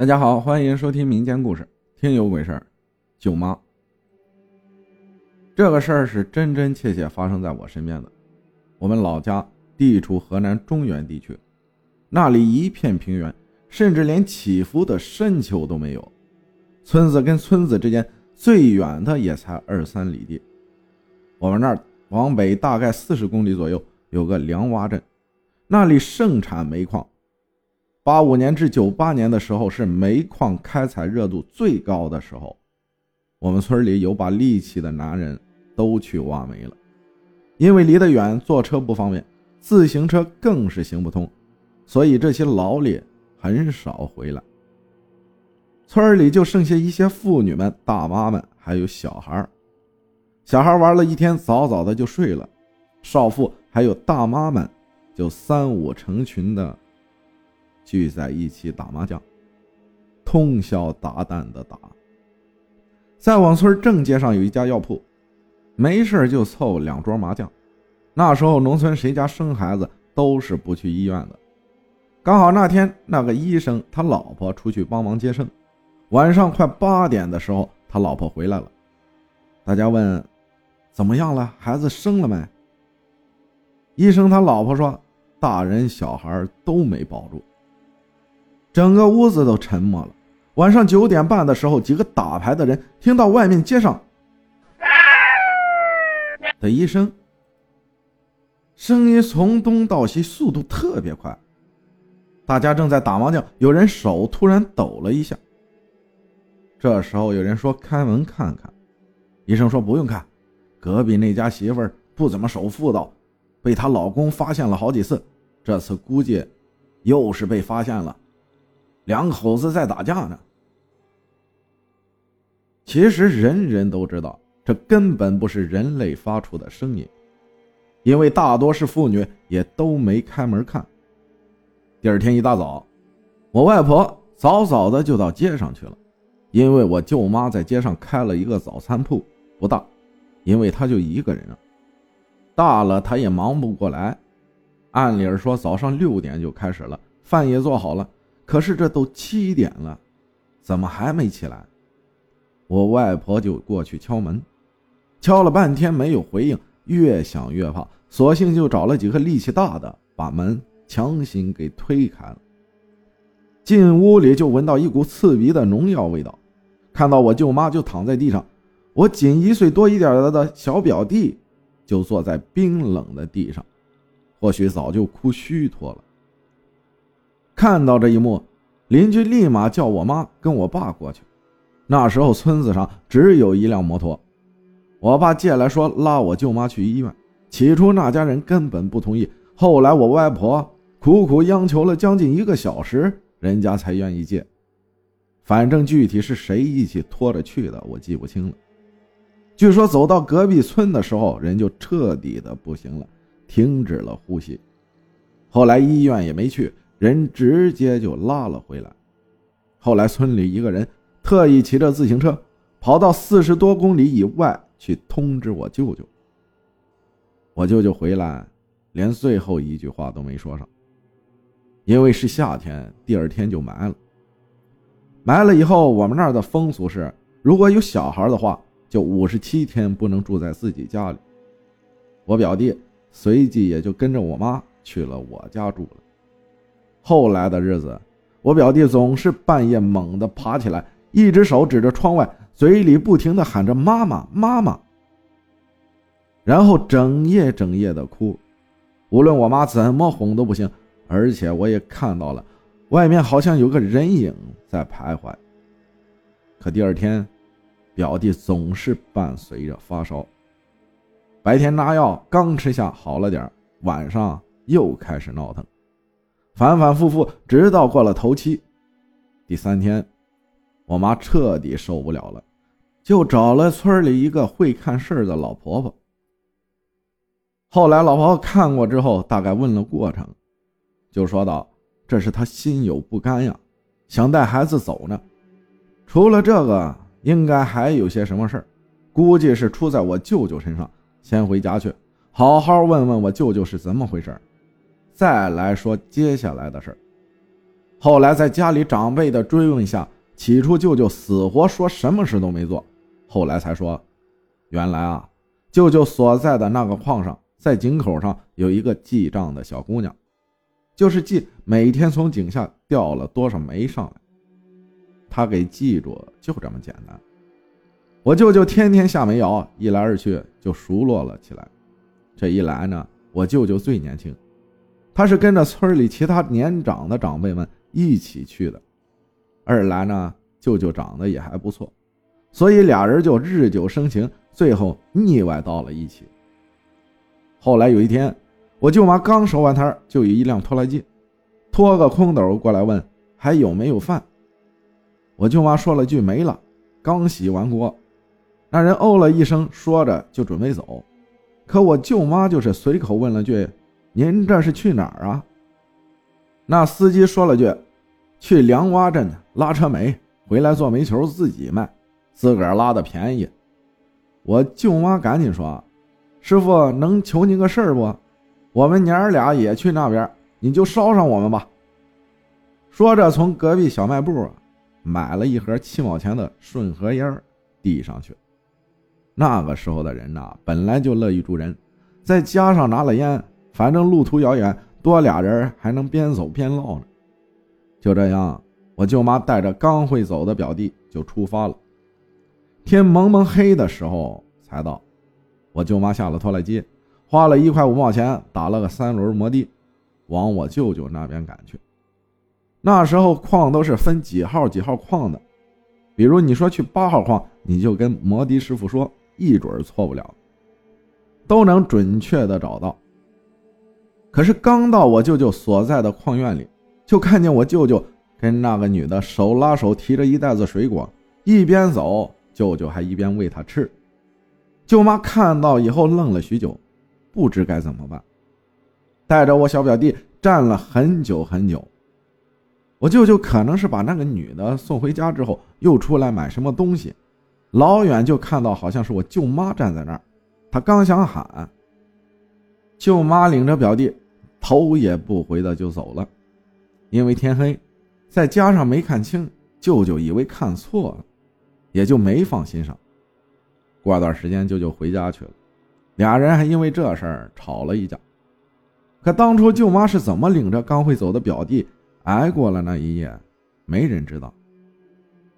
大家好，欢迎收听民间故事《听有鬼事儿》。舅妈，这个事儿是真真切切发生在我身边的。我们老家地处河南中原地区，那里一片平原，甚至连起伏的深丘都没有。村子跟村子之间最远的也才二三里地。我们那儿往北大概四十公里左右有个梁洼镇，那里盛产煤矿。八五年至九八年的时候是煤矿开采热度最高的时候，我们村里有把力气的男人都去挖煤了，因为离得远，坐车不方便，自行车更是行不通，所以这些劳力很少回来。村里就剩下一些妇女们、大妈们，还有小孩小孩玩了一天，早早的就睡了，少妇还有大妈们就三五成群的。聚在一起打麻将，通宵达旦的打。再往村正街上有一家药铺，没事就凑两桌麻将。那时候农村谁家生孩子都是不去医院的。刚好那天那个医生他老婆出去帮忙接生，晚上快八点的时候他老婆回来了。大家问怎么样了？孩子生了没？医生他老婆说，大人小孩都没保住。整个屋子都沉默了。晚上九点半的时候，几个打牌的人听到外面街上的一声，声音从东到西，速度特别快。大家正在打麻将，有人手突然抖了一下。这时候有人说：“开门看看。”医生说：“不用看，隔壁那家媳妇儿不怎么守妇道，被她老公发现了好几次，这次估计又是被发现了。”两口子在打架呢。其实人人都知道，这根本不是人类发出的声音，因为大多是妇女，也都没开门看。第二天一大早，我外婆早早的就到街上去了，因为我舅妈在街上开了一个早餐铺，不大，因为她就一个人啊，大了她也忙不过来。按理说早上六点就开始了，饭也做好了。可是这都七点了，怎么还没起来？我外婆就过去敲门，敲了半天没有回应，越想越怕，索性就找了几个力气大的，把门强行给推开了。进屋里就闻到一股刺鼻的农药味道，看到我舅妈就躺在地上，我仅一岁多一点的小表弟就坐在冰冷的地上，或许早就哭虚脱了。看到这一幕，邻居立马叫我妈跟我爸过去。那时候村子上只有一辆摩托，我爸借来说拉我舅妈去医院。起初那家人根本不同意，后来我外婆苦苦央求了将近一个小时，人家才愿意借。反正具体是谁一起拖着去的，我记不清了。据说走到隔壁村的时候，人就彻底的不行了，停止了呼吸。后来医院也没去。人直接就拉了回来。后来村里一个人特意骑着自行车跑到四十多公里以外去通知我舅舅。我舅舅回来，连最后一句话都没说上。因为是夏天，第二天就埋了。埋了以后，我们那儿的风俗是，如果有小孩的话，就五十七天不能住在自己家里。我表弟随即也就跟着我妈去了我家住了。后来的日子，我表弟总是半夜猛地爬起来，一只手指着窗外，嘴里不停地喊着“妈妈，妈妈”，然后整夜整夜的哭。无论我妈怎么哄都不行，而且我也看到了，外面好像有个人影在徘徊。可第二天，表弟总是伴随着发烧，白天拿药刚吃下好了点晚上又开始闹腾。反反复复，直到过了头七，第三天，我妈彻底受不了了，就找了村里一个会看事儿的老婆婆。后来老婆婆看过之后，大概问了过程，就说道：“这是她心有不甘呀，想带孩子走呢。除了这个，应该还有些什么事儿，估计是出在我舅舅身上。先回家去，好好问问我舅舅是怎么回事。”再来说接下来的事儿。后来在家里长辈的追问下，起初舅舅死活说什么事都没做，后来才说，原来啊，舅舅所在的那个矿上，在井口上有一个记账的小姑娘，就是记每天从井下掉了多少煤上来，他给记住，就这么简单。我舅舅天天下煤窑，一来二去就熟络了起来。这一来呢，我舅舅最年轻，他是跟着村里其他年长的长辈们一起去的；二来呢，舅舅长得也还不错，所以俩人就日久生情，最后腻歪到了一起。后来有一天，我舅妈刚收完摊，就有一辆拖拉机拖个空斗过来问还有没有饭。我舅妈说了句没了，刚洗完锅。那人哦了一声，说着就准备走，可我舅妈就是随口问了句：“您这是去哪儿啊？”那司机说了句：“去梁洼镇拉车煤，回来做煤球自己卖，自个儿拉的便宜。”我舅妈赶紧说：“师傅，能求您个事儿不？我们娘儿俩也去那边，你就捎上我们吧。”说着，从隔壁小卖部买了一盒七毛钱的顺和烟递上去。那个时候的人呐，本来就乐于助人，再加上拿了烟，反正路途遥远，多俩人还能边走边唠呢。就这样，我舅妈带着刚会走的表弟就出发了。天蒙蒙黑的时候才到。我舅妈下了拖拉机，花了一块五毛钱打了个三轮摩的，往我舅舅那边赶去。那时候矿都是分几号几号矿的，比如你说去八号矿，你就跟摩的师傅说。一准错不了，都能准确的找到。可是刚到我舅舅所在的矿院里，就看见我舅舅跟那个女的手拉手提着一袋子水果，一边走，舅舅还一边喂她吃。舅妈看到以后愣了许久，不知该怎么办，带着我小表弟站了很久很久。我舅舅可能是把那个女的送回家之后，又出来买什么东西。老远就看到，好像是我舅妈站在那儿。他刚想喊，舅妈领着表弟头也不回的就走了。因为天黑，再加上没看清，舅舅以为看错了，也就没放心上。过段时间，舅舅回家去了，俩人还因为这事儿吵了一架。可当初舅妈是怎么领着刚会走的表弟挨过了那一夜，没人知道。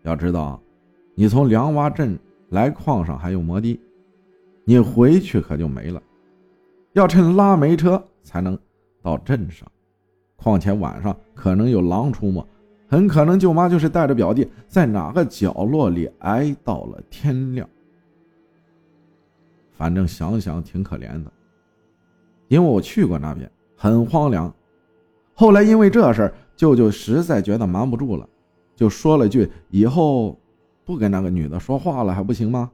要知道。你从梁洼镇来矿上还有摩的，你回去可就没了。要趁拉煤车才能到镇上，况且晚上可能有狼出没，很可能舅妈就是带着表弟在哪个角落里挨到了天亮。反正想想挺可怜的，因为我去过那边，很荒凉。后来因为这事舅舅实在觉得瞒不住了，就说了句：“以后。”不跟那个女的说话了还不行吗？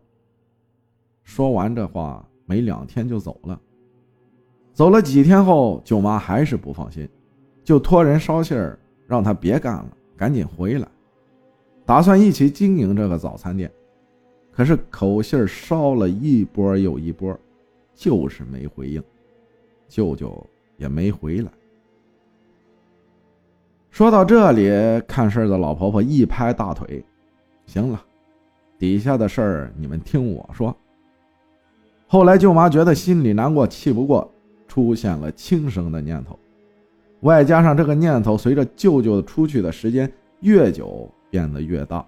说完这话，没两天就走了。走了几天后，舅妈还是不放心，就托人捎信儿，让他别干了，赶紧回来，打算一起经营这个早餐店。可是口信儿捎了一波又一波，就是没回应，舅舅也没回来。说到这里，看事儿的老婆婆一拍大腿。行了，底下的事儿你们听我说。后来舅妈觉得心里难过，气不过，出现了轻生的念头。外加上这个念头，随着舅舅出去的时间越久，变得越大。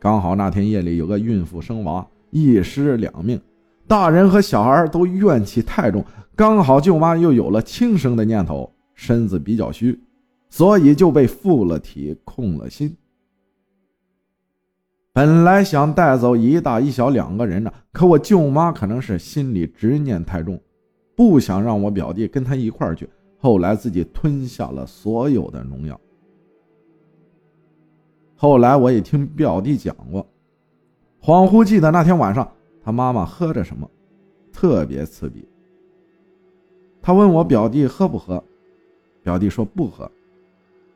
刚好那天夜里有个孕妇生娃，一尸两命，大人和小孩都怨气太重。刚好舅妈又有了轻生的念头，身子比较虚，所以就被附了体，空了心。本来想带走一大一小两个人呢，可我舅妈可能是心里执念太重，不想让我表弟跟他一块儿去。后来自己吞下了所有的农药。后来我也听表弟讲过，恍惚记得那天晚上他妈妈喝着什么，特别刺鼻。他问我表弟喝不喝，表弟说不喝。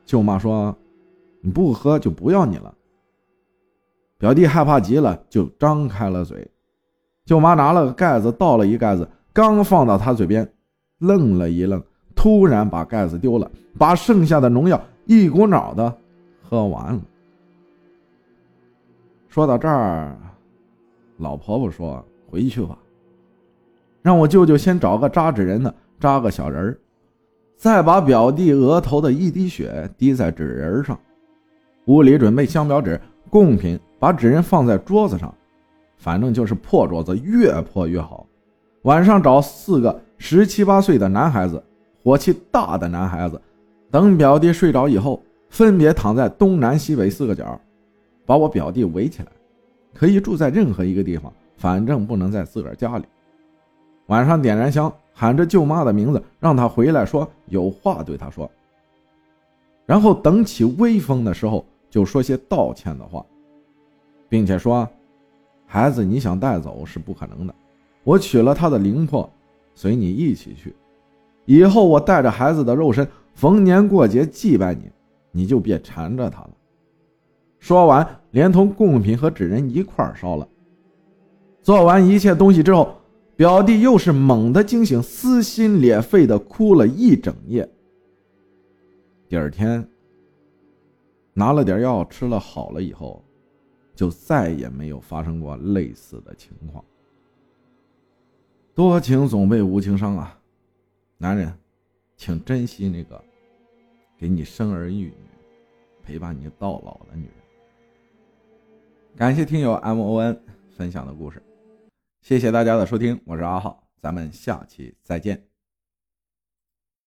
舅妈说：“你不喝就不要你了。”表弟害怕极了，就张开了嘴。舅妈拿了个盖子倒了一盖子，刚放到他嘴边，愣了一愣，突然把盖子丢了，把剩下的农药一股脑的喝完了。说到这儿，老婆婆说：“回去吧，让我舅舅先找个扎纸人的扎个小人儿，再把表弟额头的一滴血滴在纸人上。屋里准备香表纸、贡品，把纸人放在桌子上，反正就是破桌子，越破越好。晚上找四个十七八岁的男孩子，火气大的男孩子，等表弟睡着以后，分别躺在东南西北四个角。”把我表弟围起来，可以住在任何一个地方，反正不能在自个儿家里。晚上点燃香，喊着舅妈的名字，让她回来，说有话对她说。然后等起微风的时候，就说些道歉的话，并且说：“孩子，你想带走是不可能的，我取了他的灵魄，随你一起去。以后我带着孩子的肉身，逢年过节祭拜你，你就别缠着他了。”说完，连同贡品和纸人一块烧了。做完一切东西之后，表弟又是猛地惊醒，撕心裂肺的哭了一整夜。第二天，拿了点药吃了，好了以后，就再也没有发生过类似的情况。多情总被无情伤啊！男人，请珍惜那个给你生儿育女、陪伴你到老的女人。感谢听友 M O N 分享的故事，谢谢大家的收听，我是阿浩，咱们下期再见。